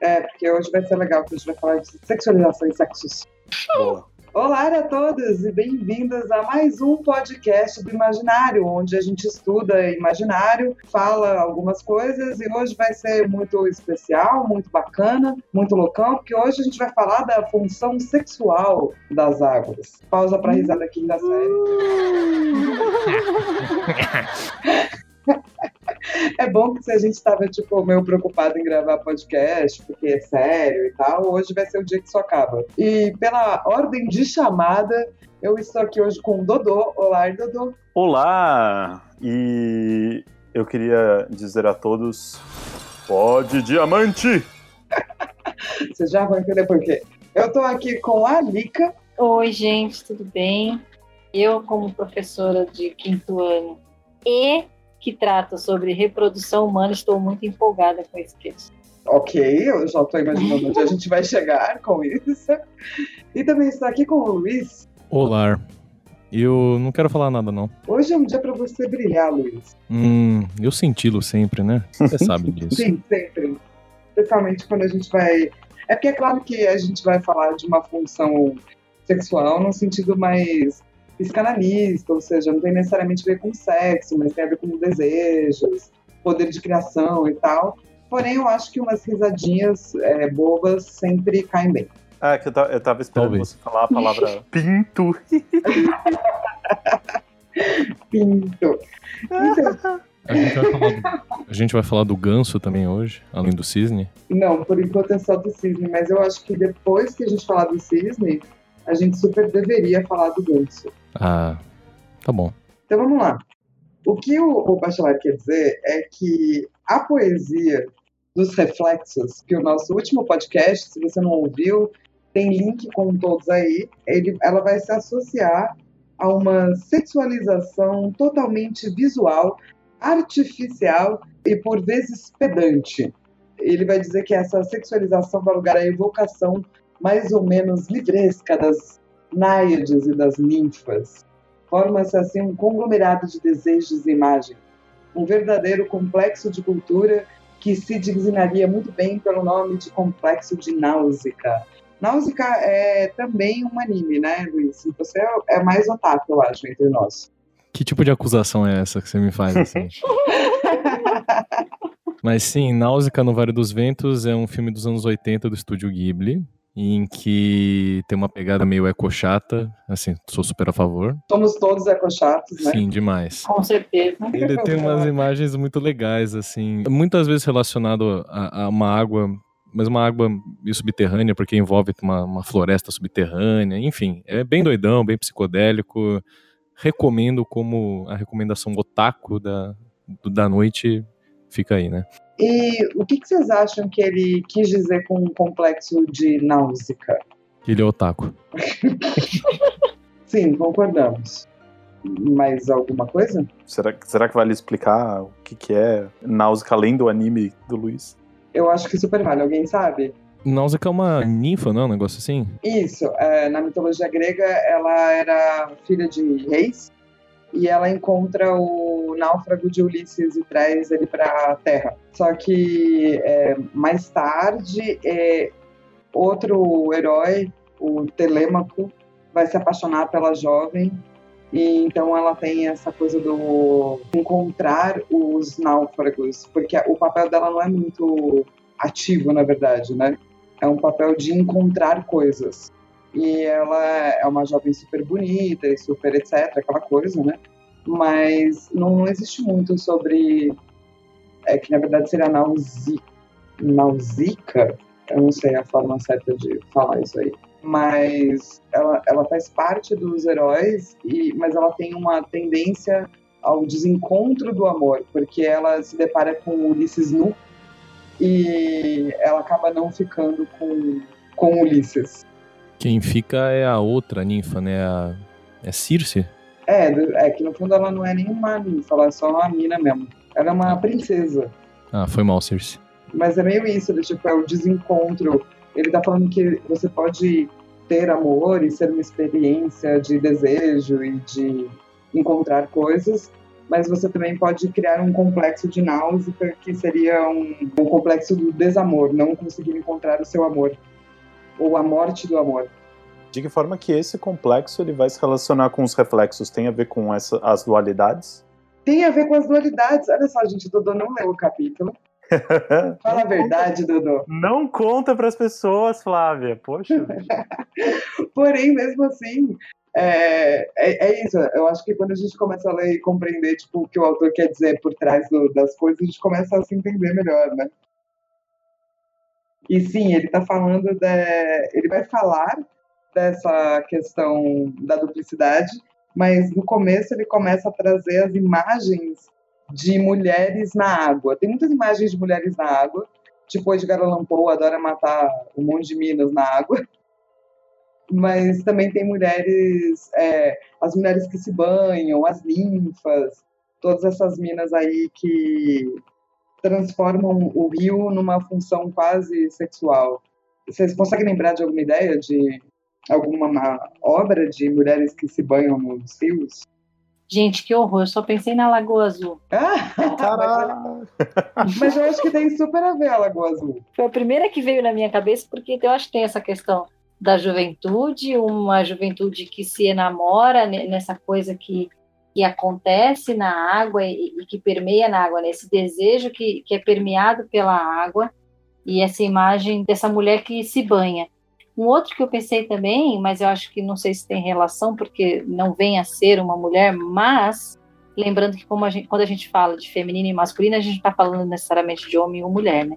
É, porque hoje vai ser legal, porque a gente vai falar de sexualização e sexos. Boa. Olá a todos e bem-vindas a mais um podcast do Imaginário, onde a gente estuda imaginário, fala algumas coisas e hoje vai ser muito especial, muito bacana, muito loucão, porque hoje a gente vai falar da função sexual das águas. Pausa para risada aqui da série. É bom que se a gente estava, tipo, meio preocupado em gravar podcast, porque é sério e tal, hoje vai ser o dia que isso acaba. E pela ordem de chamada, eu estou aqui hoje com o Dodô. Olá, Dodô. Olá! E eu queria dizer a todos: pode diamante! Você já vai entender por quê. Eu estou aqui com a Lika. Oi, gente, tudo bem? Eu, como professora de quinto ano e que trata sobre reprodução humana. Estou muito empolgada com esse texto. Ok, eu já estou imaginando onde a gente vai chegar com isso. E também está aqui com o Luiz. Olá. Eu não quero falar nada, não. Hoje é um dia para você brilhar, Luiz. Hum, eu senti-lo sempre, né? Você sabe disso. Sim, sempre. Especialmente quando a gente vai. É porque é claro que a gente vai falar de uma função sexual num sentido mais psicanalista, ou seja, não tem necessariamente a ver com sexo, mas tem a ver com desejos, poder de criação e tal. Porém, eu acho que umas risadinhas é, bobas sempre caem bem. Ah, é que eu, eu tava esperando Talvez. você falar a palavra pinto. pinto. Então, a gente, do, a gente, vai falar do, ganso também hoje, além do cisne? Não, por enquanto é só do cisne, mas eu acho que depois que a gente falar do cisne, a gente super deveria falar do ganso. Ah, tá bom. Então vamos lá. O que o, o Bachelard quer dizer é que a poesia dos reflexos, que o nosso último podcast, se você não ouviu, tem link com todos aí, ele, ela vai se associar a uma sexualização totalmente visual, artificial e por vezes pedante. Ele vai dizer que essa sexualização dá lugar à evocação mais ou menos livresca das náiades e das ninfas. Forma-se assim um conglomerado de desejos e imagens, um verdadeiro complexo de cultura que se designaria muito bem pelo nome de complexo de Náusica. Náusica é também um anime, né, Luiz? Você é mais otaku, eu acho, entre nós. Que tipo de acusação é essa que você me faz assim? Mas sim, Náusica no Vale dos Ventos é um filme dos anos 80 do estúdio Ghibli, em que tem uma pegada meio ecochata, assim, sou super a favor. Somos todos ecochatos, né? Sim, demais. Com certeza. Ele tem umas imagens muito legais, assim, muitas vezes relacionado a, a uma água, mas uma água subterrânea, porque envolve uma, uma floresta subterrânea, enfim, é bem doidão, bem psicodélico. Recomendo como a recomendação otaku da, da noite fica aí, né? E o que, que, vocês acham que ele quis dizer com o complexo de náusea? Que ele é otaku. Sim, concordamos. Mais alguma coisa? Será, será que vale explicar o que, que é náusea além do anime do Luiz? Eu acho que super vale. Alguém sabe? Náusea é uma ninfa, não? Um negócio assim? Isso. É, na mitologia grega, ela era filha de reis e ela encontra o náufrago de Ulisses e traz ele para a Terra. Só que é, mais tarde, é, outro herói, o Telêmaco, vai se apaixonar pela jovem e então ela tem essa coisa do encontrar os náufragos, porque o papel dela não é muito ativo, na verdade, né? É um papel de encontrar coisas e ela é uma jovem super bonita e super etc, aquela coisa, né? Mas não, existe muito sobre. É que na verdade seria nausi, nausica, eu não sei a forma certa de falar isso aí. Mas ela, ela faz parte dos heróis, e, mas ela tem uma tendência ao desencontro do amor, porque ela se depara com Ulisses nu e ela acaba não ficando com, com Ulisses. Quem fica é a outra ninfa, né? A... É Circe? É, é que no fundo ela não é nenhuma ninfa, ela é só uma mina mesmo. Ela é uma princesa. Ah, foi mal, Circe. Mas é meio isso, ele, tipo, é o desencontro. Ele tá falando que você pode ter amor e ser uma experiência de desejo e de encontrar coisas, mas você também pode criar um complexo de náusea que seria um, um complexo do desamor, não conseguir encontrar o seu amor ou a morte do amor. De que forma que esse complexo ele vai se relacionar com os reflexos? Tem a ver com essa, as dualidades? Tem a ver com as dualidades. Olha só, gente, o Dodô não leu o capítulo. Fala a verdade, Dodô. Não conta para as pessoas, Flávia. Poxa. Porém, mesmo assim, é, é, é, isso. Eu acho que quando a gente começa a ler e compreender tipo, o que o autor quer dizer por trás do, das coisas, a gente começa a se entender melhor, né? E sim, ele está falando de, ele vai falar dessa questão da duplicidade, mas no começo ele começa a trazer as imagens de mulheres na água. Tem muitas imagens de mulheres na água, tipo Edgar Allan adora matar um monte de minas na água, mas também tem mulheres, é, as mulheres que se banham, as ninfas, todas essas minas aí que transformam o rio numa função quase sexual. Vocês conseguem lembrar de alguma ideia de alguma obra de mulheres que se banham nos rios? Gente, que horror, eu só pensei na Lagoa Azul. Ah, mas, mas eu acho que tem super a ver a Lagoa Azul. Foi a primeira que veio na minha cabeça, porque eu acho que tem essa questão da juventude, uma juventude que se enamora nessa coisa que, que acontece na água e, e que permeia na água, nesse desejo que, que é permeado pela água, e essa imagem dessa mulher que se banha. Um outro que eu pensei também, mas eu acho que não sei se tem relação, porque não vem a ser uma mulher, mas lembrando que a gente, quando a gente fala de feminino e masculino, a gente está falando necessariamente de homem ou mulher, né?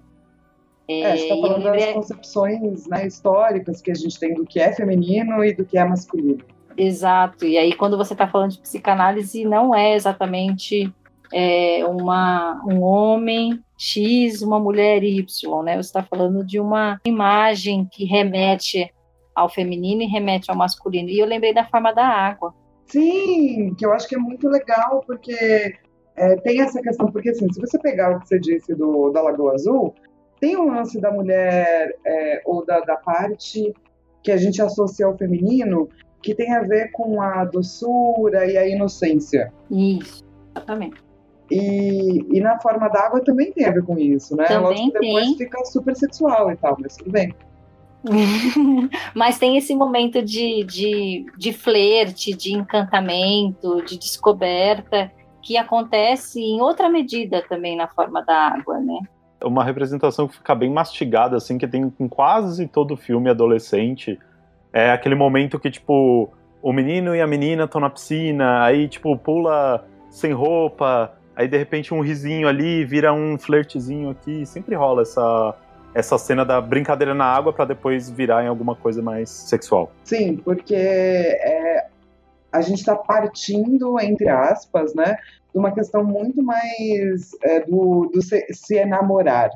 É, é, está falando das concepções né, históricas que a gente tem do que é feminino e do que é masculino. Exato, e aí quando você está falando de psicanálise, não é exatamente é, uma, um homem X, uma mulher Y, né? Você está falando de uma imagem que remete ao feminino e remete ao masculino. E eu lembrei da forma da água. Sim, que eu acho que é muito legal, porque é, tem essa questão, porque assim, se você pegar o que você disse do, da Lagoa Azul, tem um lance da mulher é, ou da, da parte que a gente associa ao feminino que tem a ver com a doçura e a inocência. Isso, exatamente. E, e na forma d'água também tem a ver com isso, né? Também Lógico que depois tem. fica super sexual e tal, mas tudo bem. mas tem esse momento de, de, de flerte, de encantamento, de descoberta, que acontece em outra medida também na forma da água, né? Uma representação que fica bem mastigada, assim, que tem em quase todo filme adolescente. É aquele momento que, tipo, o menino e a menina estão na piscina, aí, tipo, pula sem roupa, aí de repente um risinho ali vira um flertezinho aqui. Sempre rola essa, essa cena da brincadeira na água para depois virar em alguma coisa mais sexual. Sim, porque é, a gente está partindo, entre aspas, né, de uma questão muito mais é, do, do se, se, enamorar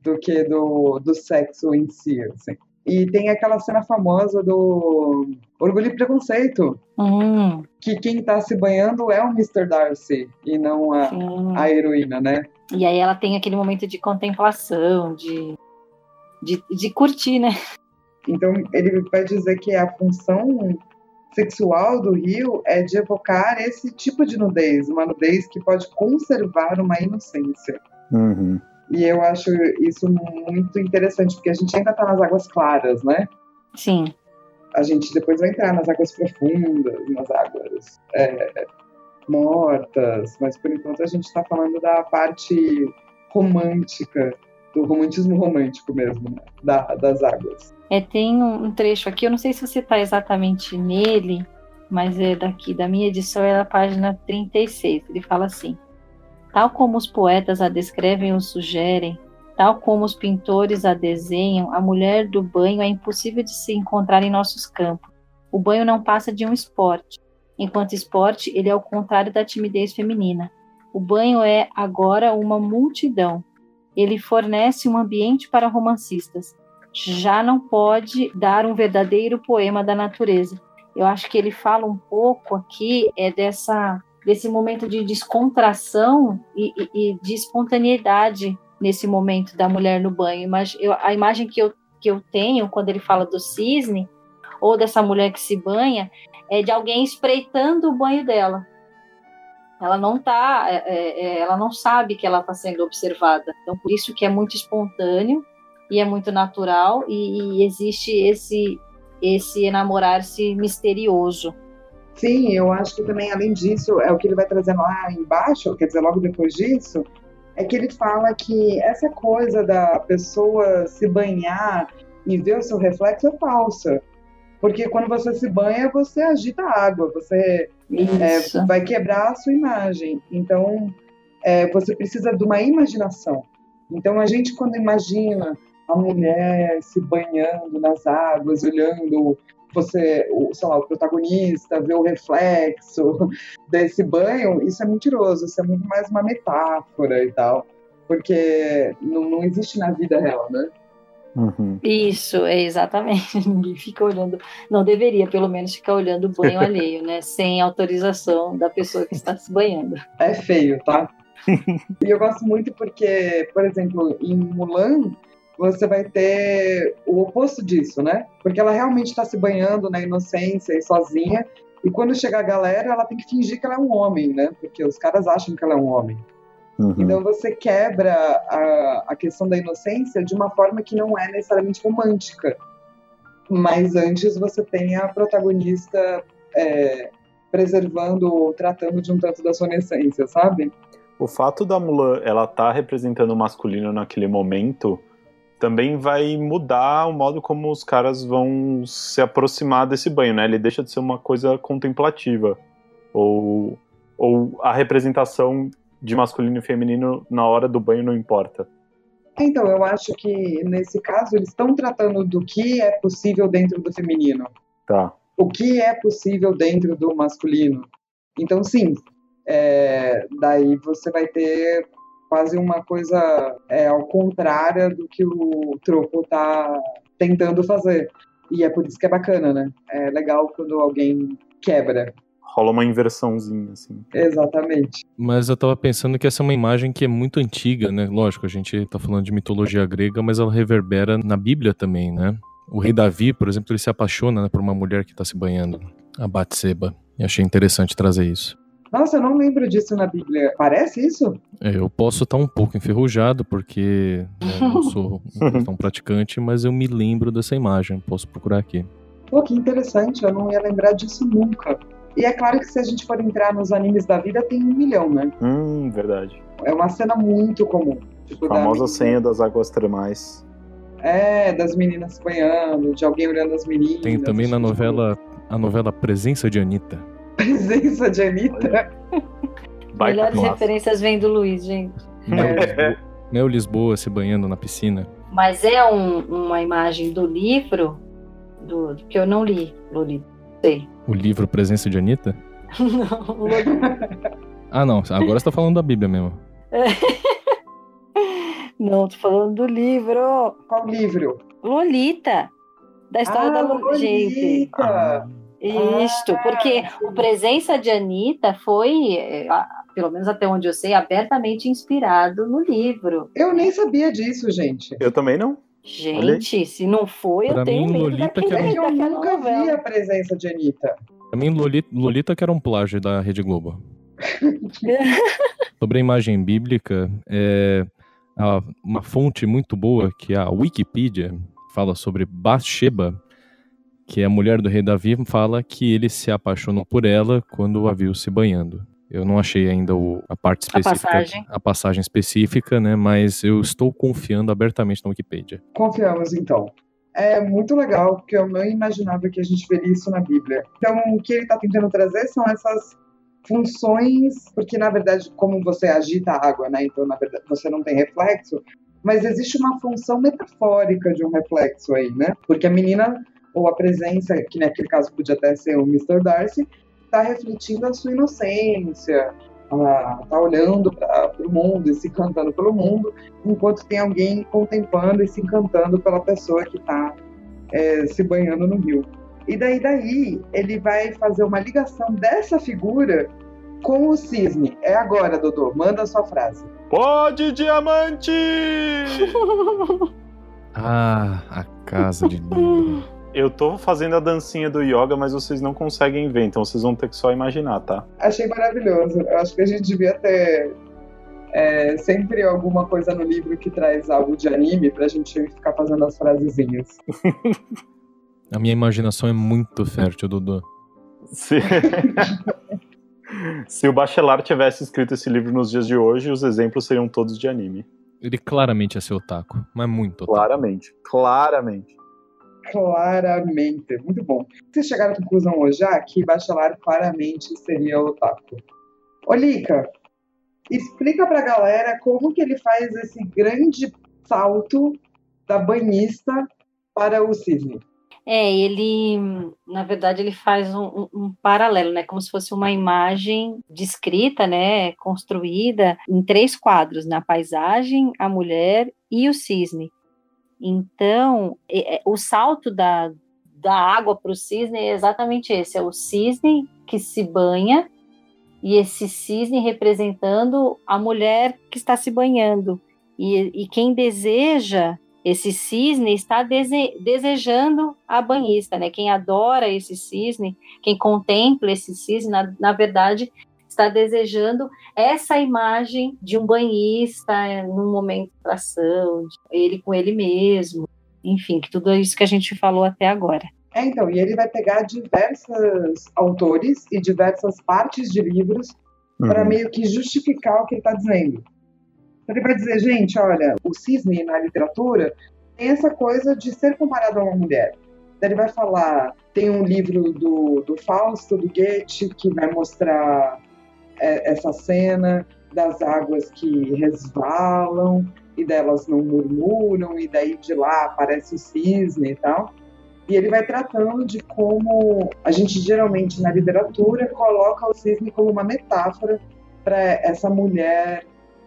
do que do, do sexo em si. Assim. E tem aquela cena famosa do Orgulho e Preconceito. Hum. Que quem tá se banhando é o Mr. Darcy e não a, a heroína, né? E aí ela tem aquele momento de contemplação, de, de, de curtir, né? Então ele vai dizer que a função sexual do rio é de evocar esse tipo de nudez, uma nudez que pode conservar uma inocência. Uhum. E eu acho isso muito interessante, porque a gente ainda está nas águas claras, né? Sim. A gente depois vai entrar nas águas profundas, nas águas é, mortas, mas por enquanto a gente está falando da parte romântica, do romantismo romântico mesmo, né? da, das águas. É, tem um trecho aqui, eu não sei se você está exatamente nele, mas é daqui, da minha edição, é a página 36. Ele fala assim: Tal como os poetas a descrevem ou sugerem, tal como os pintores a desenham, a mulher do banho é impossível de se encontrar em nossos campos. O banho não passa de um esporte. Enquanto esporte, ele é o contrário da timidez feminina. O banho é agora uma multidão. Ele fornece um ambiente para romancistas. Já não pode dar um verdadeiro poema da natureza. Eu acho que ele fala um pouco aqui é dessa desse momento de descontração e, e, e de espontaneidade nesse momento da mulher no banho. Eu, a imagem que eu, que eu tenho quando ele fala do cisne ou dessa mulher que se banha é de alguém espreitando o banho dela. ela não tá, é, é, é ela não sabe que ela está sendo observada. Então, por isso que é muito espontâneo e é muito natural e, e existe esse esse enamorar-se misterioso. Sim, eu acho que também, além disso, é o que ele vai trazendo lá embaixo, quer dizer, logo depois disso, é que ele fala que essa coisa da pessoa se banhar e ver o seu reflexo é falsa. Porque quando você se banha, você agita a água, você é, vai quebrar a sua imagem. Então, é, você precisa de uma imaginação. Então, a gente, quando imagina a mulher se banhando nas águas, olhando você, o, sei lá, o protagonista, ver o reflexo desse banho, isso é mentiroso, isso é muito mais uma metáfora e tal. Porque não, não existe na vida real, né? Uhum. Isso, é exatamente. Ninguém fica olhando, não deveria, pelo menos, ficar olhando o banho alheio, né? Sem autorização da pessoa que está se banhando. É feio, tá? e eu gosto muito porque, por exemplo, em Mulan, você vai ter o oposto disso, né? Porque ela realmente está se banhando na inocência e sozinha, e quando chega a galera, ela tem que fingir que ela é um homem, né? Porque os caras acham que ela é um homem. Uhum. Então você quebra a, a questão da inocência de uma forma que não é necessariamente romântica. Mas antes você tem a protagonista é, preservando ou tratando de um tanto da sua inocência, sabe? O fato da Mulan ela tá representando o masculino naquele momento também vai mudar o modo como os caras vão se aproximar desse banho, né? Ele deixa de ser uma coisa contemplativa. Ou, ou a representação de masculino e feminino na hora do banho não importa. Então, eu acho que nesse caso eles estão tratando do que é possível dentro do feminino. Tá. O que é possível dentro do masculino. Então, sim, é, daí você vai ter quase uma coisa é, ao contrário do que o troco tá tentando fazer. E é por isso que é bacana, né? É legal quando alguém quebra. Rola uma inversãozinha, assim. Exatamente. Mas eu tava pensando que essa é uma imagem que é muito antiga, né? Lógico, a gente tá falando de mitologia grega, mas ela reverbera na Bíblia também, né? O rei Davi, por exemplo, ele se apaixona né, por uma mulher que tá se banhando, a Batseba. E achei interessante trazer isso. Nossa, eu não lembro disso na Bíblia. Parece isso? É, eu posso estar um pouco enferrujado, porque né, não sou um praticante, mas eu me lembro dessa imagem. Posso procurar aqui. Pô, que interessante, eu não ia lembrar disso nunca. E é claro que se a gente for entrar nos animes da vida, tem um milhão, né? Hum, verdade. É uma cena muito comum. Tipo, a famosa da... senha das águas termais. É, das meninas banhando, de alguém olhando as meninas. Tem também na novela, a novela Presença de Anitta presença de Anitta. Melhores referências vêm do Luiz, gente. Mel, é. Lisboa, Lisboa se banhando na piscina. Mas é um, uma imagem do livro do, que eu não li, Loli. Sei. O livro Presença de Anitta? não, ah, não. Agora você tá falando da Bíblia mesmo. não, tô falando do livro. Qual livro? Lolita. Da história ah, da Lolita. Gente. Ah. Isto, ah, porque a presença de Anitta foi, eh, pelo menos até onde eu sei, abertamente inspirado no livro. Eu nem sabia disso, gente. Eu também não. Gente, se não foi, pra eu tenho mim, medo Lolita que era... Eu nunca vi a presença de Anitta. Pra mim, Lolita, Lolita que era um plágio da Rede Globo. Sobre a imagem bíblica, é uma fonte muito boa, que é a Wikipedia, fala sobre Bathsheba, que a mulher do rei Davi fala que ele se apaixonou por ela quando a viu se banhando. Eu não achei ainda o, a parte específica, a passagem. a passagem específica, né? Mas eu estou confiando abertamente na Wikipedia. Confiamos então. É muito legal, porque eu não imaginava que a gente veria isso na Bíblia. Então, o que ele está tentando trazer são essas funções, porque na verdade, como você agita a água, né? Então, na verdade, você não tem reflexo, mas existe uma função metafórica de um reflexo aí, né? Porque a menina ou a presença, que naquele caso podia até ser o Mr. Darcy, está refletindo a sua inocência, está olhando para o mundo e se encantando pelo mundo, enquanto tem alguém contemplando e se encantando pela pessoa que está é, se banhando no rio. E daí, daí, ele vai fazer uma ligação dessa figura com o cisne. É agora, Dodô, manda a sua frase. Pode, diamante! ah, a casa de livro. Eu tô fazendo a dancinha do yoga, mas vocês não conseguem ver, então vocês vão ter que só imaginar, tá? Achei maravilhoso. Eu acho que a gente devia ter é, sempre alguma coisa no livro que traz algo de anime pra gente ficar fazendo as frasezinhas. A minha imaginação é muito fértil, Dudu. Se... Se o Bachelard tivesse escrito esse livro nos dias de hoje, os exemplos seriam todos de anime. Ele claramente é seu taco, mas muito otaku. Claramente, claramente. Claramente, muito bom. Vocês chegaram à conclusão hoje já que Bachelard claramente seria o taco. Olika, explica pra galera como que ele faz esse grande salto da banhista para o cisne. É, ele, na verdade, ele faz um, um, paralelo, né? Como se fosse uma imagem descrita, né? Construída em três quadros, na paisagem, a mulher e o cisne. Então, é, o salto da, da água para o cisne é exatamente esse: é o cisne que se banha e esse cisne representando a mulher que está se banhando. E, e quem deseja esse cisne está dese desejando a banhista, né? Quem adora esse cisne, quem contempla esse cisne, na, na verdade, está desejando essa imagem de um banhista num momento de atração, ele com ele mesmo, enfim, que tudo isso que a gente falou até agora. É, então, e ele vai pegar diversos autores e diversas partes de livros uhum. para meio que justificar o que ele está dizendo. Ele vai dizer, gente, olha, o cisne na literatura tem essa coisa de ser comparado a uma mulher. Ele vai falar, tem um livro do, do Fausto, do Goethe, que vai mostrar é, essa cena das águas que resvalam e delas não murmuram, e daí de lá aparece o cisne e tal. E ele vai tratando de como a gente geralmente na literatura coloca o cisne como uma metáfora para essa mulher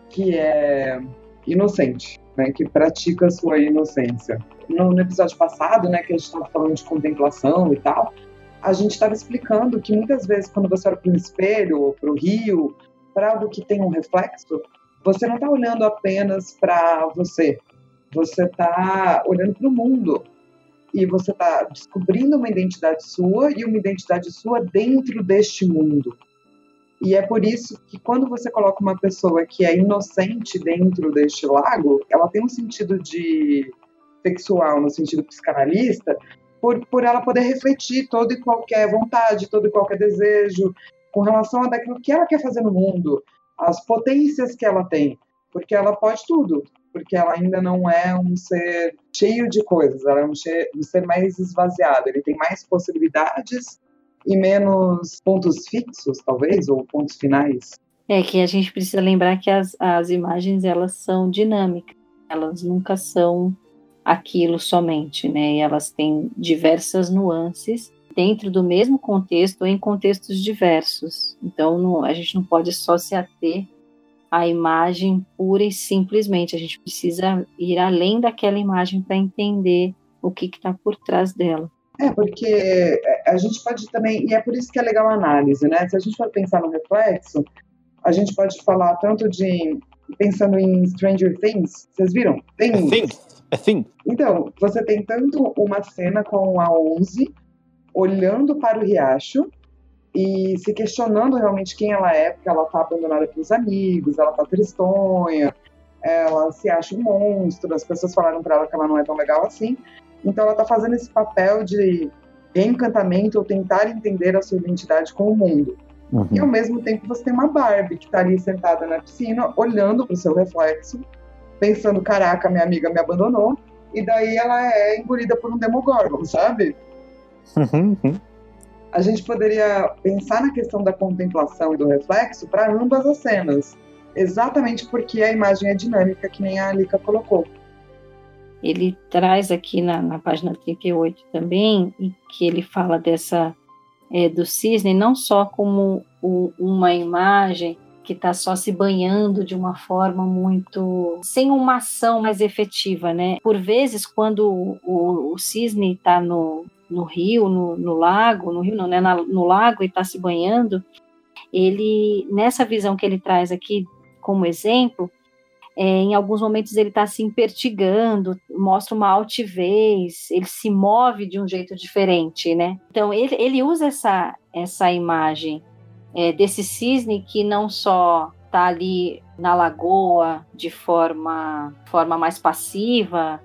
que é inocente, né, que pratica sua inocência. No, no episódio passado, né, que a gente estava falando de contemplação e tal, a gente estava explicando que muitas vezes quando você olha para um espelho ou para o rio, para algo que tem um reflexo, você não está olhando apenas para você, você está olhando para o mundo e você está descobrindo uma identidade sua e uma identidade sua dentro deste mundo. E é por isso que quando você coloca uma pessoa que é inocente dentro deste lago, ela tem um sentido de sexual, no sentido psicanalista, por, por ela poder refletir toda e qualquer vontade, todo e qualquer desejo com relação a daquilo que ela quer fazer no mundo, as potências que ela tem, porque ela pode tudo, porque ela ainda não é um ser cheio de coisas, ela é um, um ser mais esvaziado, ele tem mais possibilidades e menos pontos fixos, talvez, ou pontos finais. É que a gente precisa lembrar que as, as imagens elas são dinâmicas, elas nunca são aquilo somente, né? E elas têm diversas nuances dentro do mesmo contexto ou em contextos diversos. Então, não, a gente não pode só se ater à imagem pura e simplesmente. A gente precisa ir além daquela imagem para entender o que está por trás dela. É, porque é, a gente pode também, e é por isso que é legal a análise, né? Se a gente for pensar no reflexo, a gente pode falar tanto de, pensando em Stranger Things, vocês viram? Tem... É Things, é. Então, você tem tanto uma cena com a 11 olhando para o riacho e se questionando realmente quem ela é, porque ela está abandonada pelos amigos, ela está tristonha, ela se acha um monstro, as pessoas falaram para ela que ela não é tão legal assim, então ela está fazendo esse papel de reencantamento ou tentar entender a sua identidade com o mundo. Uhum. E ao mesmo tempo você tem uma Barbie que está ali sentada na piscina, olhando para o seu reflexo, pensando: caraca, minha amiga me abandonou. E daí ela é engolida por um Demogorgon, sabe? Uhum. A gente poderia pensar na questão da contemplação e do reflexo para ambas as cenas, exatamente porque a imagem é dinâmica, que nem a Alika colocou ele traz aqui na, na página 38 também, que ele fala dessa é, do cisne não só como o, uma imagem que está só se banhando de uma forma muito sem uma ação mais efetiva, né? Por vezes, quando o, o cisne está no, no rio, no, no, lago, no rio não, né? Na, no lago e está se banhando, ele nessa visão que ele traz aqui como exemplo, é, em alguns momentos ele está se impertigando, mostra uma altivez, ele se move de um jeito diferente, né? Então ele, ele usa essa, essa imagem é, desse cisne que não só está ali na lagoa de forma, forma mais passiva,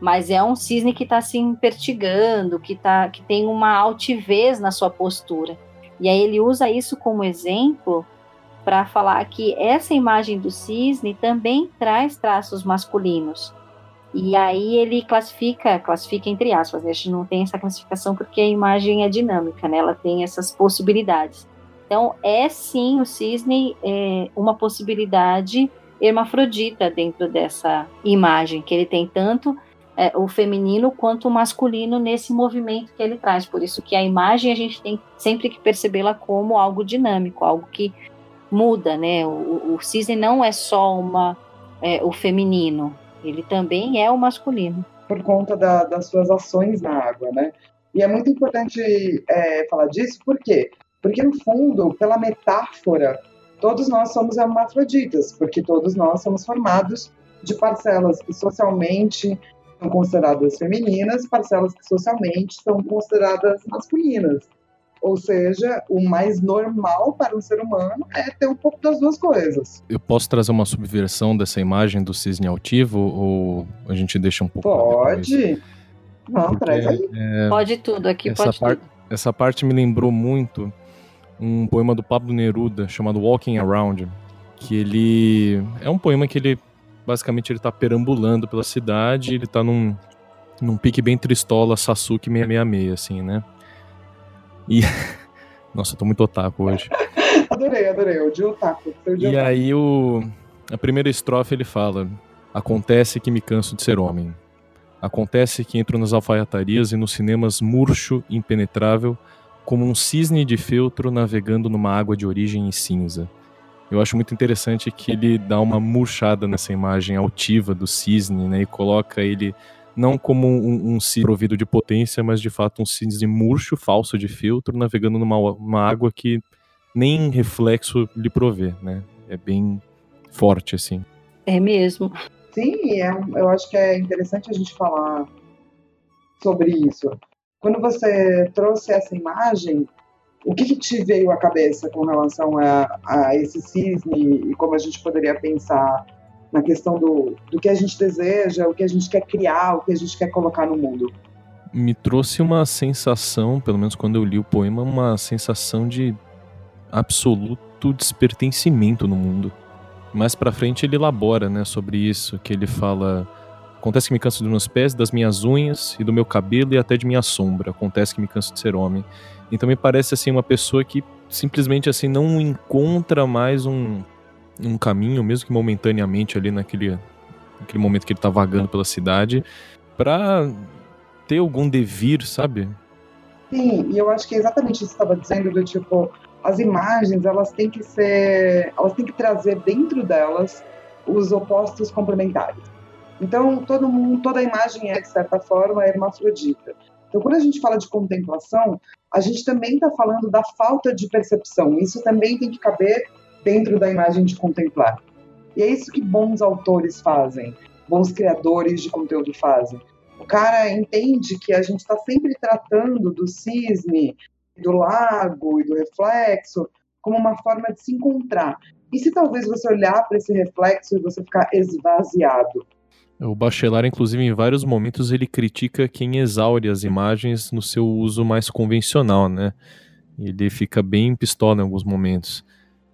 mas é um cisne que está se impertigando, que, tá, que tem uma altivez na sua postura. E aí ele usa isso como exemplo para falar que essa imagem do cisne também traz traços masculinos. E aí ele classifica, classifica entre aspas, né? a gente não tem essa classificação porque a imagem é dinâmica, né? ela tem essas possibilidades. Então, é sim o cisne é, uma possibilidade hermafrodita dentro dessa imagem, que ele tem tanto é, o feminino quanto o masculino nesse movimento que ele traz. Por isso que a imagem a gente tem sempre que percebê-la como algo dinâmico, algo que muda, né? O, o cisne não é só uma é, o feminino, ele também é o masculino. Por conta da, das suas ações na água, né? E é muito importante é, falar disso, por quê? Porque, no fundo, pela metáfora, todos nós somos hermafroditas, porque todos nós somos formados de parcelas que socialmente são consideradas femininas, parcelas que socialmente são consideradas masculinas. Ou seja, o mais normal para um ser humano é ter um pouco das duas coisas. Eu posso trazer uma subversão dessa imagem do cisne altivo ou a gente deixa um pouco Pode. Não, Porque, traz aí. É, pode tudo aqui, pode par tudo. Essa parte me lembrou muito um poema do Pablo Neruda chamado Walking Around, que ele é um poema que ele basicamente ele tá perambulando pela cidade, ele tá num num pique bem tristola Sasuke 666 assim, né? E. Nossa, eu tô muito otaku hoje. adorei, adorei. O de otaku. O de e otaku. aí o. A primeira estrofe ele fala: Acontece que me canso de ser homem. Acontece que entro nas alfaiatarias e nos cinemas murcho, impenetrável, como um cisne de feltro navegando numa água de origem em cinza. Eu acho muito interessante que ele dá uma murchada nessa imagem altiva do cisne, né, e coloca ele não como um, um cisne provido de potência, mas de fato um cisne murcho, falso de filtro, navegando numa uma água que nem reflexo lhe provê, né? É bem forte, assim. É mesmo. Sim, é, eu acho que é interessante a gente falar sobre isso. Quando você trouxe essa imagem, o que, que te veio à cabeça com relação a, a esse cisne e como a gente poderia pensar na questão do, do que a gente deseja, o que a gente quer criar, o que a gente quer colocar no mundo. Me trouxe uma sensação, pelo menos quando eu li o poema, uma sensação de absoluto despertencimento no mundo. Mais para frente ele elabora, né, sobre isso, que ele fala Acontece que me canso dos meus pés, das minhas unhas e do meu cabelo e até de minha sombra. Acontece que me canso de ser homem. Então me parece assim uma pessoa que simplesmente assim não encontra mais um um caminho, mesmo que momentaneamente ali naquele, naquele momento que ele tá vagando pela cidade, para ter algum devir, sabe? Sim, e eu acho que é exatamente isso que estava dizendo, do tipo, as imagens, elas têm que ser, elas têm que trazer dentro delas os opostos complementares. Então, todo mundo, toda imagem é, de certa forma, hermafrodita. Então, quando a gente fala de contemplação, a gente também está falando da falta de percepção. Isso também tem que caber dentro da imagem de contemplar. E é isso que bons autores fazem, bons criadores de conteúdo fazem. O cara entende que a gente está sempre tratando do cisne, do lago e do reflexo como uma forma de se encontrar. E se talvez você olhar para esse reflexo e você ficar esvaziado? O Bachelard, inclusive, em vários momentos, ele critica quem exaure as imagens no seu uso mais convencional, né? Ele fica bem pistola em alguns momentos.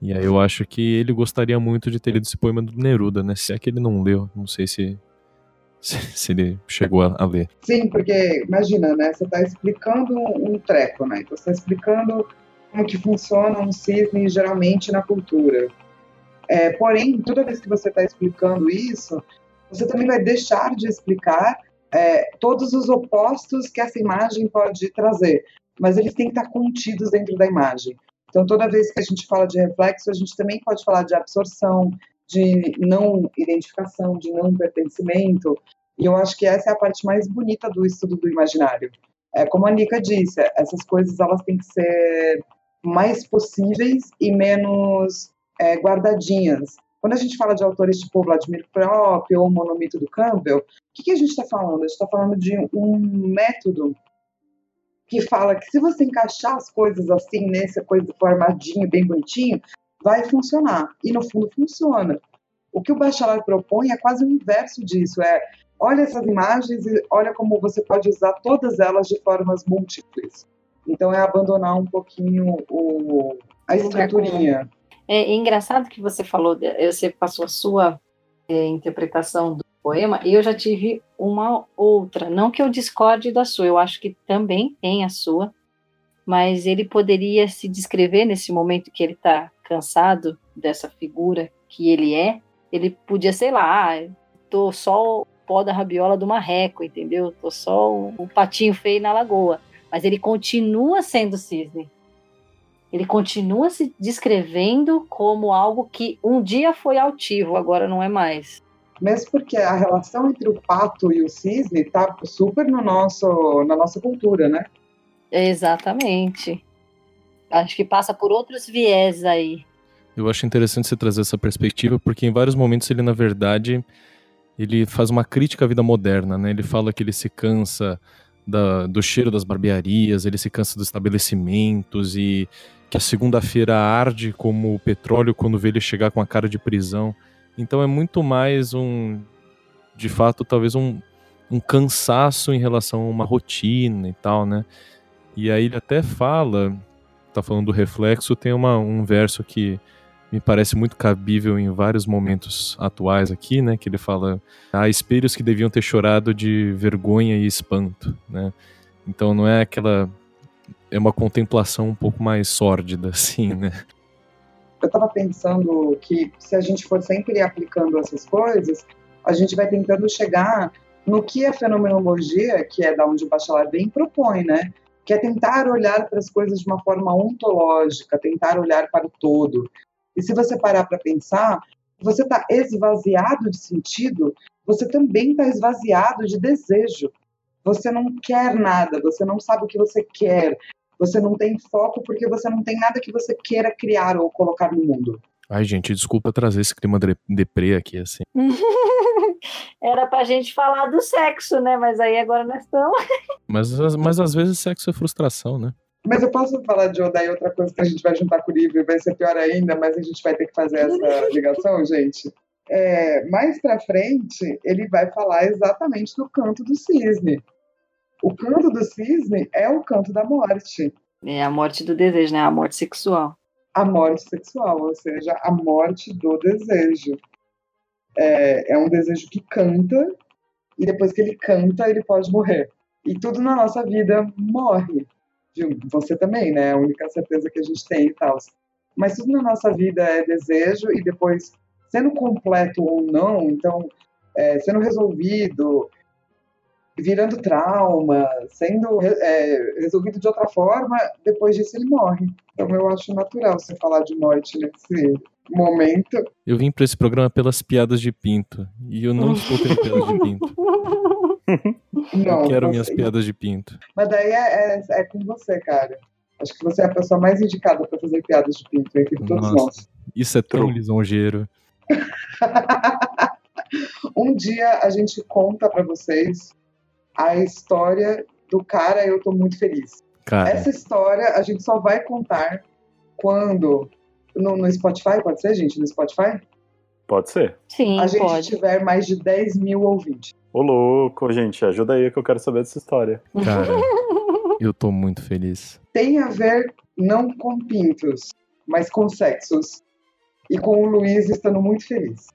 E aí eu acho que ele gostaria muito de ter lido esse poema do Neruda, né? Se é que ele não leu, não sei se, se, se ele chegou a, a, ler. Sim, porque imagina, né? Você está explicando um treco, né? Então, você está explicando como que funciona um cisne geralmente na cultura. É, porém, toda vez que você está explicando isso, você também vai deixar de explicar é, todos os opostos que essa imagem pode trazer, mas eles têm que estar contidos dentro da imagem. Então, toda vez que a gente fala de reflexo, a gente também pode falar de absorção, de não identificação, de não pertencimento. E eu acho que essa é a parte mais bonita do estudo do imaginário. É, como a Nika disse, essas coisas elas têm que ser mais possíveis e menos é, guardadinhas. Quando a gente fala de autores tipo Vladimir Prop ou o Monomito do Campbell, o que, que a gente está falando? A gente está falando de um método que fala que se você encaixar as coisas assim, nessa coisa formadinho, bem bonitinho, vai funcionar. E no fundo funciona. O que o Bachelard propõe é quase o inverso disso, é olha essas imagens e olha como você pode usar todas elas de formas múltiplas. Então é abandonar um pouquinho o, a estruturinha. É, é engraçado que você falou, você passou a sua é, interpretação do poema, e eu já tive uma outra. Não que eu discorde da sua, eu acho que também tem a sua, mas ele poderia se descrever nesse momento que ele está cansado dessa figura que ele é. Ele podia, sei lá, ah, tô só o pó da rabiola do marreco, entendeu? Tô só o, o patinho feio na lagoa. Mas ele continua sendo cisne. Ele continua se descrevendo como algo que um dia foi altivo, agora não é mais. Mesmo porque a relação entre o pato e o cisne está super no nosso, na nossa cultura, né? Exatamente. Acho que passa por outros viés aí. Eu acho interessante você trazer essa perspectiva, porque em vários momentos ele, na verdade, ele faz uma crítica à vida moderna, né? Ele fala que ele se cansa da, do cheiro das barbearias, ele se cansa dos estabelecimentos e que a segunda-feira arde como o petróleo quando vê ele chegar com a cara de prisão. Então é muito mais um, de fato, talvez um, um cansaço em relação a uma rotina e tal, né? E aí ele até fala, tá falando do reflexo, tem uma, um verso que me parece muito cabível em vários momentos atuais aqui, né? Que ele fala: há espelhos que deviam ter chorado de vergonha e espanto, né? Então não é aquela é uma contemplação um pouco mais sórdida, assim, né? Eu estava pensando que se a gente for sempre aplicando essas coisas, a gente vai tentando chegar no que a fenomenologia, que é da onde o Bachelard vem, propõe, né? Que é tentar olhar para as coisas de uma forma ontológica, tentar olhar para o todo. E se você parar para pensar, você está esvaziado de sentido, você também está esvaziado de desejo. Você não quer nada, você não sabe o que você quer, você não tem foco porque você não tem nada que você queira criar ou colocar no mundo. Ai, gente, desculpa trazer esse clima de deprê aqui, assim. Era pra gente falar do sexo, né? Mas aí agora nós estamos. mas, mas às vezes sexo é frustração, né? Mas eu posso falar de Odaí outra coisa que a gente vai juntar com o livro e vai ser pior ainda, mas a gente vai ter que fazer essa ligação, gente. É, mais pra frente, ele vai falar exatamente do canto do cisne. O canto do cisne é o canto da morte. É a morte do desejo, né? A morte sexual. A morte sexual, ou seja, a morte do desejo. É, é um desejo que canta, e depois que ele canta, ele pode morrer. E tudo na nossa vida morre. Você também, né? É a única certeza que a gente tem e tal. Mas tudo na nossa vida é desejo, e depois, sendo completo ou não, então, é, sendo resolvido, virando trauma, sendo é, resolvido de outra forma, depois disso ele morre. Então eu acho natural você falar de morte nesse momento. Eu vim para esse programa pelas piadas de pinto e eu não estou tendo piadas de pinto. Não, eu quero minhas piadas de pinto. Mas daí é, é, é, com você, cara. Acho que você é a pessoa mais indicada para fazer piadas de pinto entre todos Nossa, nós. Isso é tão lisonjeiro. um dia a gente conta para vocês a história do cara Eu Tô Muito Feliz. Cara. Essa história a gente só vai contar quando. No, no, Spotify, pode ser, gente? No Spotify? Pode ser. Sim, A gente pode. tiver mais de 10 mil ouvintes. Ô, louco, gente, ajuda aí que eu quero saber dessa história. Cara, eu tô muito feliz. Tem a ver não com pintos, mas com sexos. E com o Luiz estando muito feliz.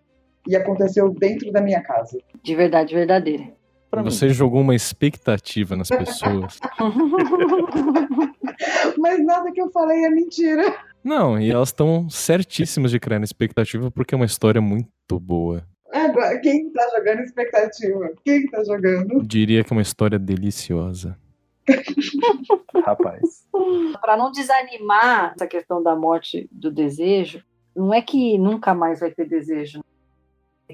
E aconteceu dentro da minha casa. De verdade verdadeira. Você mim. jogou uma expectativa nas pessoas. Mas nada que eu falei é mentira. Não, e elas estão certíssimas de criar expectativa porque é uma história muito boa. Agora, quem tá jogando expectativa? Quem tá jogando? Diria que é uma história deliciosa. Rapaz. Para não desanimar essa questão da morte do desejo, não é que nunca mais vai ter desejo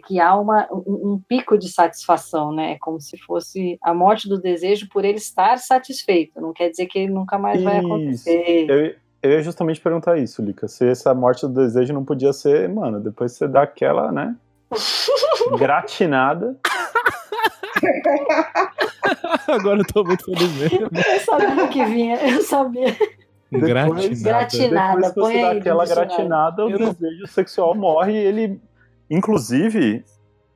que há uma, um, um, pico de satisfação, né? É como se fosse a morte do desejo por ele estar satisfeito. Não quer dizer que ele nunca mais Isso. vai acontecer. Eu, Eu ia justamente perguntar isso, Lica. Se essa morte do desejo não podia ser, mano, depois você dá aquela, né? gratinada. Agora eu tô muito feliz mesmo. Eu sabia que vinha, eu sabia. Gratinada. Gratinada. Depois que põe você dá aquela gratinada, o desejo sexual morre e ele. Inclusive,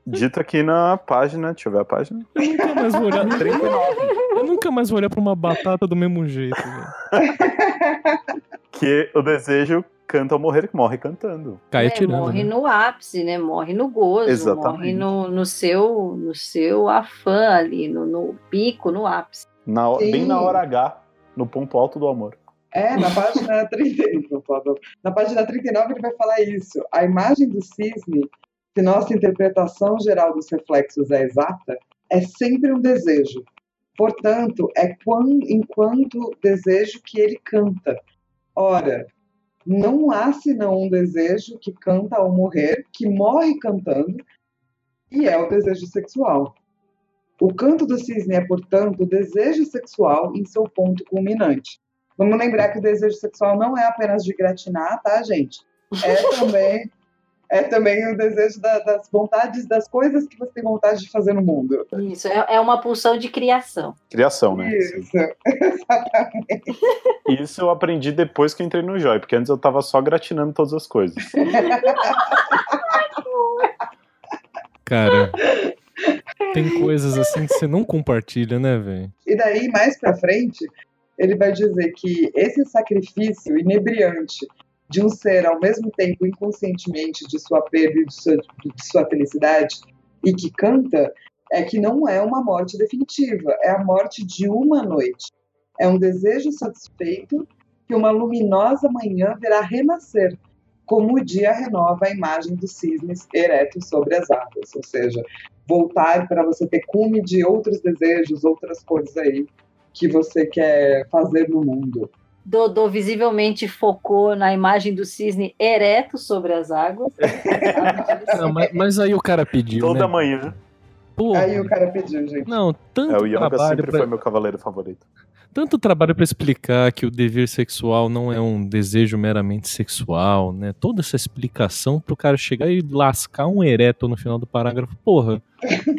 dito aqui na página. Deixa eu ver a página. Eu nunca mais vou olhar. 39. Eu nunca mais vou olhar pra uma batata do mesmo jeito. Que o desejo canta ao morrer, morre cantando. Cai É, morre né? no ápice, né? Morre no gozo, Exatamente. morre no, no seu no seu afã ali, no, no pico, no ápice. Na, bem na hora H, no ponto alto do amor. É, na página 39, na página 39 ele vai falar isso. A imagem do cisne, se nossa interpretação geral dos reflexos é exata, é sempre um desejo. Portanto, é quando, enquanto desejo que ele canta. Ora, não há senão um desejo que canta ao morrer, que morre cantando, e é o desejo sexual. O canto do cisne é, portanto, o desejo sexual em seu ponto culminante. Vamos lembrar que o desejo sexual não é apenas de gratinar, tá, gente? É também, é também o desejo da- das vontades, das coisas que você tem vontade de fazer no mundo. Isso, é, é uma pulsão de criação. Criação, né? Isso. Isso eu aprendi depois que eu entrei no Joy, porque antes eu tava só gratinando todas as coisas. Cara, tem coisas assim que você não compartilha, né, velho? E daí, mais pra frente, ele vai dizer que esse sacrifício inebriante de um ser, ao mesmo tempo, inconscientemente, de sua perda e de sua, de sua felicidade, e que canta, é que não é uma morte definitiva, é a morte de uma noite. É um desejo satisfeito que uma luminosa manhã verá renascer, como o dia renova a imagem dos cisnes eretos sobre as águas, ou seja, voltar para você ter cume de outros desejos, outras coisas aí que você quer fazer no mundo. Dodô visivelmente focou na imagem do cisne ereto sobre as águas. Não, mas, mas aí o cara pediu, Toda né? manhã. Porra. Aí o cara pediu, gente. Não, tanto É, o Yoga trabalho sempre pra- foi meu cavaleiro favorito. tanto trabalho pra explicar que o dever sexual não é um desejo meramente sexual, né? Toda essa explicação pro cara chegar e lascar um ereto no final do parágrafo. Porra.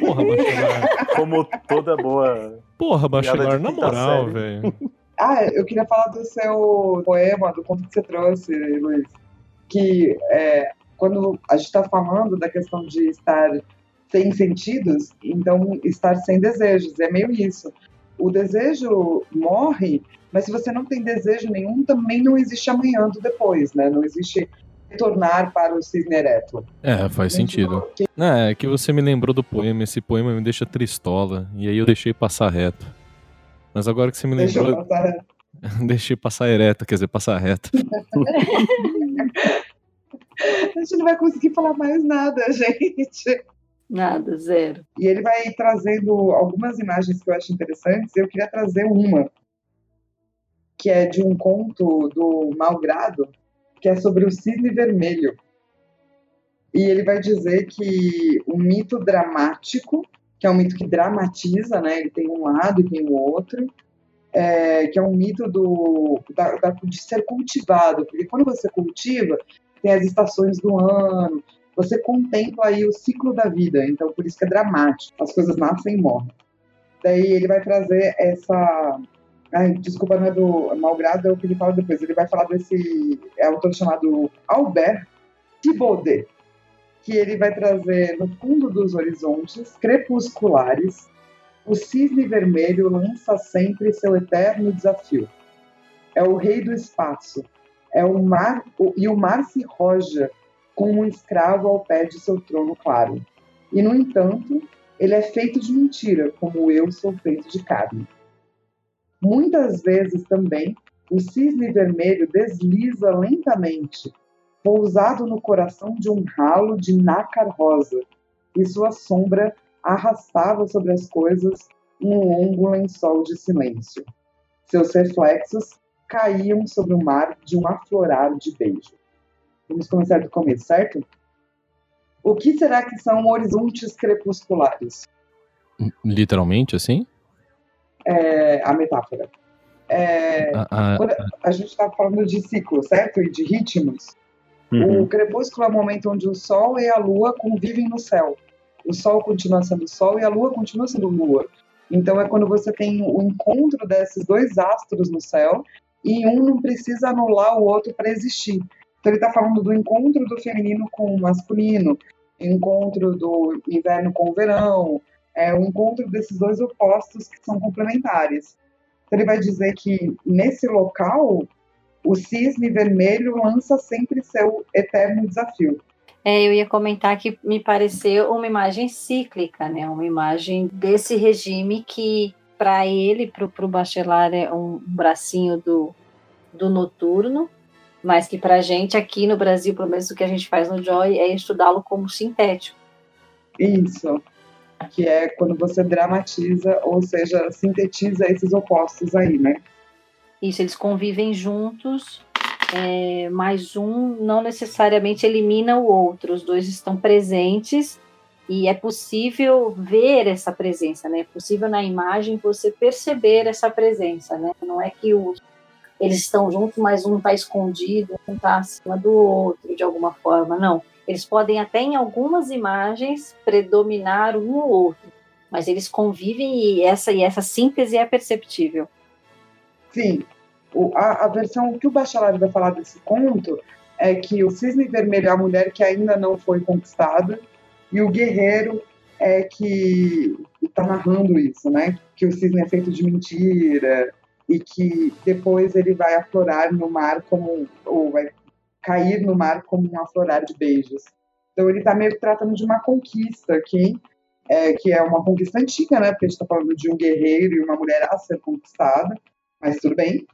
Porra, bachelar. Como toda boa. Porra, bachelar, na moral, velho. Ah, eu queria falar do seu poema, do conto que você trouxe, Luiz. Que é, quando a gente está falando da questão de estar sem sentidos, então estar sem desejos, é meio isso. O desejo morre, mas se você não tem desejo nenhum, também não existe amanhã do depois, né? Não existe retornar para o cisne ereto. É, faz sentido. É, que você me lembrou do poema, esse poema me deixa tristola, e aí eu deixei passar reto. Mas agora que você me Deixa eu lembrou, passar. deixei passar ereto, quer dizer, passar reto. A gente não vai conseguir falar mais nada, gente. Nada, zero. E ele vai trazendo algumas imagens que eu acho interessantes. Eu queria trazer uma, que é de um conto do Malgrado, que é sobre o cisne vermelho. E ele vai dizer que um mito dramático, que é um mito que dramatiza, né? Ele tem um lado e tem o outro, é, que é um mito do, da- da- de ser cultivado. Porque quando você cultiva, tem as estações do ano, você contempla aí o ciclo da vida, então por isso que é dramático. As coisas nascem e morrem. Daí ele vai trazer essa. Ai, desculpa, não é do Malgrado, é o que ele fala depois. Ele vai falar desse é autor chamado Albert Thibaudet, que ele vai trazer no fundo dos horizontes crepusculares. O cisne vermelho lança sempre seu eterno desafio. É o rei do espaço. É o mar o- e o mar se roja como um escravo ao pé de seu trono claro. E, no entanto, ele é feito de mentira, como eu sou feito de carne. Muitas vezes também, o cisne vermelho desliza lentamente, pousado no coração de um ralo de nácar rosa, e sua sombra arrastava sobre as coisas um longo lençol de silêncio. Seus reflexos caíam sobre o mar de um aflorar de beijo. Vamos começar do começo, certo? O que será que são horizontes crepusculares? Literalmente, assim? É a metáfora. É, A- a- a gente está falando de ciclo, certo? E de ritmos. Uhum. O crepúsculo é o momento onde o Sol e a Lua convivem no céu. O Sol continua sendo Sol e a Lua continua sendo Lua. Então é quando você tem o encontro desses dois astros no céu e um não precisa anular o outro para existir. Então ele está falando do encontro do feminino com o masculino, encontro do inverno com o verão, é o encontro desses dois opostos que são complementares. Então ele vai dizer que nesse local o cisne vermelho lança sempre seu eterno desafio. É, eu ia comentar que me pareceu uma imagem cíclica, né? Uma imagem desse regime que, para ele, para o Bachelard, é um bracinho do, do noturno, mas que para a gente aqui no Brasil, pelo menos o que a gente faz no Joy, é estudá-lo como sintético. Isso. Que é quando você dramatiza, ou seja, sintetiza esses opostos aí, né? Isso, eles convivem juntos, é, mas um não necessariamente elimina o outro, os dois estão presentes e é possível ver essa presença, né? É possível na imagem você perceber essa presença, né? Não é que os, eles estão juntos, mas um está escondido, um está acima do outro de alguma forma, não. Eles podem até em algumas imagens predominar um ou outro, mas eles convivem e essa e essa síntese é perceptível. Sim. O, a, a versão que o Bachelard vai falar desse conto é que o cisne vermelho é a mulher que ainda não foi conquistada e o guerreiro é que está narrando isso, né? Que o cisne é feito de mentira e que depois ele vai aflorar no mar como ou vai cair no mar como um aflorar de beijos. Então ele está meio que tratando de uma conquista aqui, é, que é uma conquista antiga, né? Porque a gente está falando de um guerreiro e uma mulher a ser conquistada, mas tudo bem.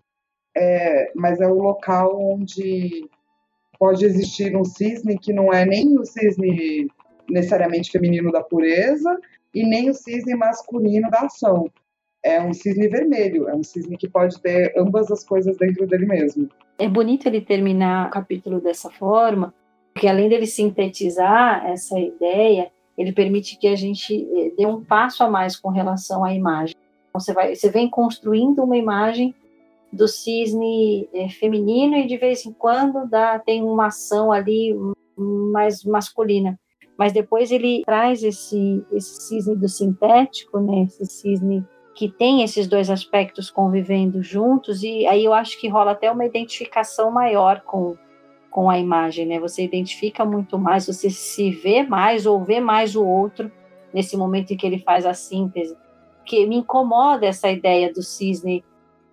É, mas é o local onde pode existir um cisne que não é nem o cisne necessariamente feminino da pureza e nem o cisne masculino da ação. É um cisne vermelho, é um cisne que pode ter ambas as coisas dentro dele mesmo. É bonito ele terminar o capítulo dessa forma, porque além dele sintetizar essa ideia, ele permite que a gente eh, dê um passo a mais com relação à imagem. Então, você, vai, você vem construindo uma imagem do cisne eh, feminino e de vez em quando dá, tem uma ação ali mais masculina. Mas depois ele traz esse, esse cisne do sintético, né, esse cisne que tem esses dois aspectos convivendo juntos, e aí eu acho que rola até uma identificação maior com, com a imagem, né? Você identifica muito mais, você se vê mais ou vê mais o outro nesse momento em que ele faz a síntese. Que me incomoda essa ideia do cisne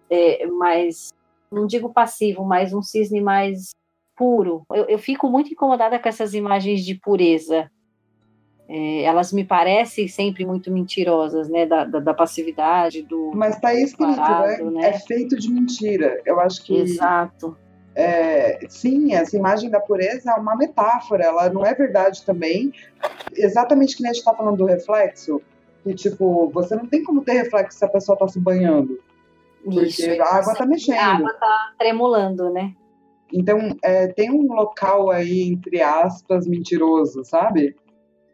é, mais, não digo passivo, mas um cisne mais puro. Eu, eu fico muito incomodada com essas imagens de pureza. É, elas me parecem sempre muito mentirosas, né? Da, da, da passividade, do. Mas tá aí escrito, Parado, né? né? É feito de mentira. Eu acho que Exato. é, sim, essa imagem da pureza é uma metáfora, ela não é verdade também. Exatamente que nem a gente tá falando do reflexo, que tipo, você não tem como ter reflexo se a pessoa tá se banhando. Porque Isso, a água tá mexendo. A água tá tremulando, né? Então, é, tem um local aí, entre aspas, mentiroso, sabe?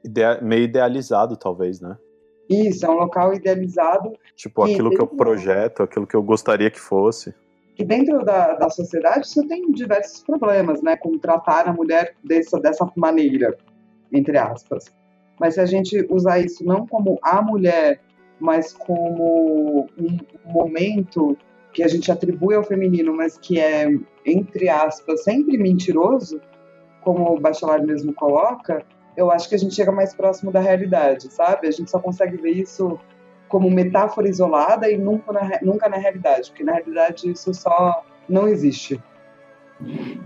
Idea- meio idealizado, talvez, né? Isso, é um local idealizado Tipo, Sim, aquilo que eu projeto, aquilo que eu gostaria que fosse. que dentro da, da sociedade você tem diversos problemas, né? Com tratar a mulher dessa, dessa maneira, entre aspas. Mas se a gente usar isso não como a mulher, mas como um momento que a gente atribui ao feminino, mas que é, entre aspas, sempre mentiroso, como o Bachelard mesmo coloca, eu acho que a gente chega mais próximo da realidade, sabe? A gente só consegue ver isso como metáfora isolada e nunca na, nunca na realidade, porque na realidade isso só não existe.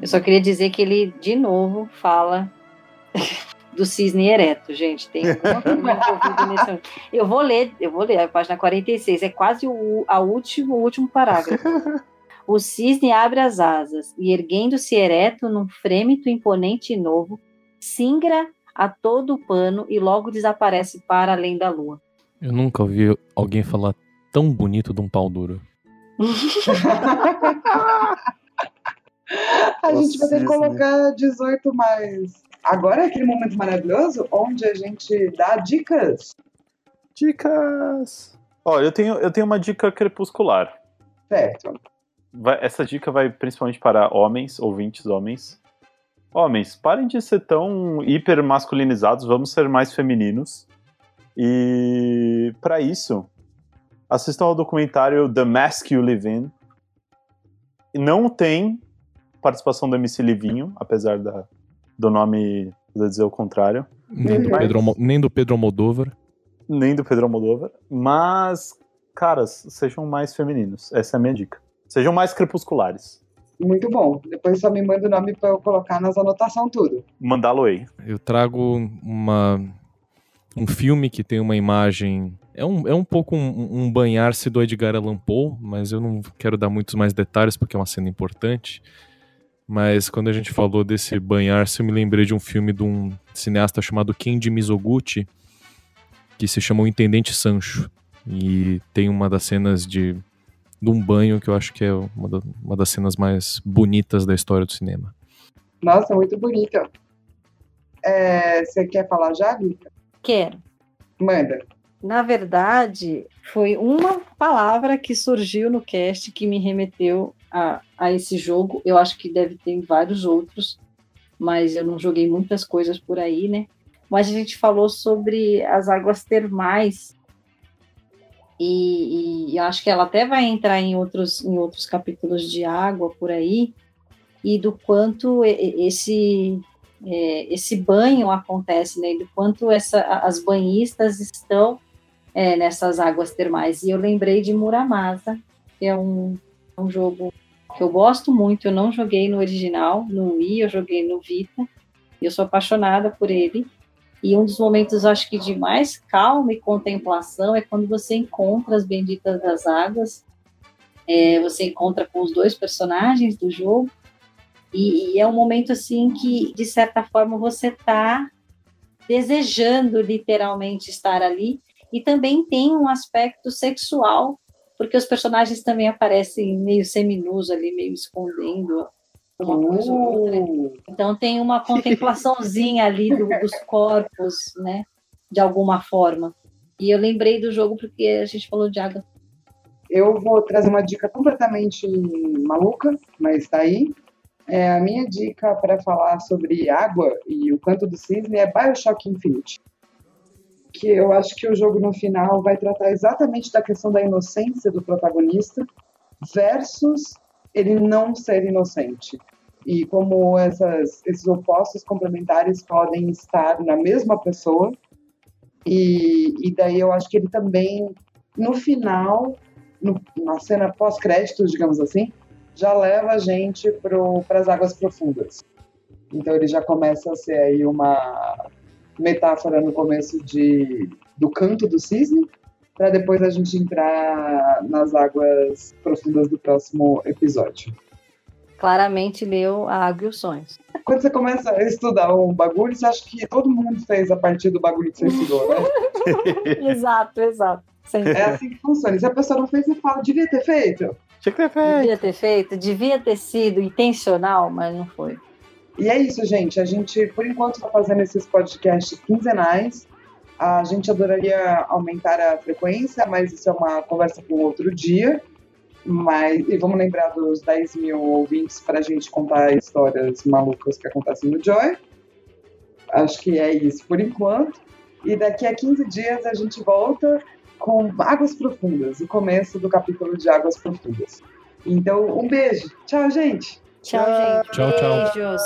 Eu só queria dizer que ele, de novo, fala do cisne ereto, gente. Tem nesse. Eu vou ler, eu vou ler a página 46, é quase o a último, o último parágrafo. O cisne abre as asas e, erguendo-se ereto num frêmito imponente e novo, singra a todo o pano e logo desaparece para além da lua. Eu nunca ouvi alguém falar tão bonito de um pau duro. A O gente vai ter que colocar 18 mais. Agora é aquele momento maravilhoso onde a gente dá dicas. Dicas! Ó, eu tenho, eu tenho uma dica crepuscular. Certo. Vai- essa dica vai principalmente para homens, ouvintes homens. Homens, parem de ser tão hiper masculinizados, vamos ser mais femininos. E para isso, assistam ao documentário The Mask You Live In. Não tem participação do MC Livinho, apesar da, do nome dizer o contrário, Nem do, Mas- Pedro, nem do Pedro Almodóvar. nem do Pedro Almodóvar, mas, caras, sejam mais femininos. Essa é a minha dica. Sejam mais crepusculares. Muito bom. Depois só me manda o nome pra eu colocar nas anotações tudo. Mandá-lo aí. Eu trago uma, um filme que tem uma imagem. É um, é um pouco um, um banhar-se do Edgar Allan Poe, mas eu não quero dar muitos mais detalhes porque é uma cena importante. Mas quando a gente falou desse banhar-se, eu me lembrei de um filme de um cineasta chamado Kenji Mizoguchi, que se chama O Intendente Sancho. E tem uma das cenas de, de um banho que eu acho que é uma, da- uma das cenas mais bonitas da história do cinema. Nossa, muito bonita. É, você quer falar já, Vika? Quero. Manda. Na verdade, foi uma palavra que surgiu no cast que me remeteu a, a esse jogo. Eu acho que deve ter vários outros, mas eu não joguei muitas coisas por aí, né? Mas a gente falou sobre as águas termais. E, e acho que ela até vai entrar em outros, em outros capítulos de água por aí, e do quanto esse é, esse banho acontece, né? Do quanto essa, as banhistas estão é, nessas águas termais. E eu lembrei de Muramasa, que é um, um jogo que eu gosto muito. Eu não joguei no original, no Wii, eu joguei no Vita. E eu sou apaixonada por ele. E um dos momentos, acho que de mais calma e contemplação é quando você encontra as benditas das águas. É, você encontra com os dois personagens do jogo. E, e é um momento assim que, de certa forma, você está desejando literalmente estar ali. E também tem um aspecto sexual, porque os personagens também aparecem meio seminus ali, meio escondendo uma coisa ou outra. Uh, Então tem uma contemplaçãozinha ali do- dos corpos, né? De alguma forma. E eu lembrei do jogo porque a gente falou de água. eu vou trazer uma dica completamente maluca, mas tá aí. É, a minha dica para falar sobre água e o canto do cisne é Bioshock Infinite. Que eu acho que o jogo no final vai tratar exatamente da questão da inocência do protagonista versus ele não ser inocente. E como essas, esses opostos complementares podem estar na mesma pessoa. E, e daí eu acho que ele também, no final, no- na cena pós-créditos, digamos assim, já leva a gente para as águas profundas. Então ele já começa a ser aí uma metáfora no começo de, do canto do cisne, para depois a gente entrar nas águas profundas do próximo episódio. Claramente leu a Água e os Sonhos. Quando você começa a estudar um bagulho, você acha que todo mundo fez a partir do bagulho que você estudou, né? exato, exato. Sempre. É assim que funciona. Se a pessoa não fez, você fala, devia ter feito. Tinha que ter feito. Devia ter feito, devia ter sido intencional, mas não foi. E é isso, gente. A gente, por enquanto, está fazendo esses podcasts quinzenais. A gente adoraria aumentar a frequência, mas isso é uma conversa para um outro dia. Mas, e vamos lembrar dos 10 mil ouvintes para a gente contar histórias malucas que acontecem no Joy. Acho que é isso por enquanto. E daqui a 15 dias a gente volta com Águas Profundas, o começo do capítulo de Águas Profundas. Então, um beijo. Tchau, gente. Tchau, gente. Tchau, tchau. Beijos.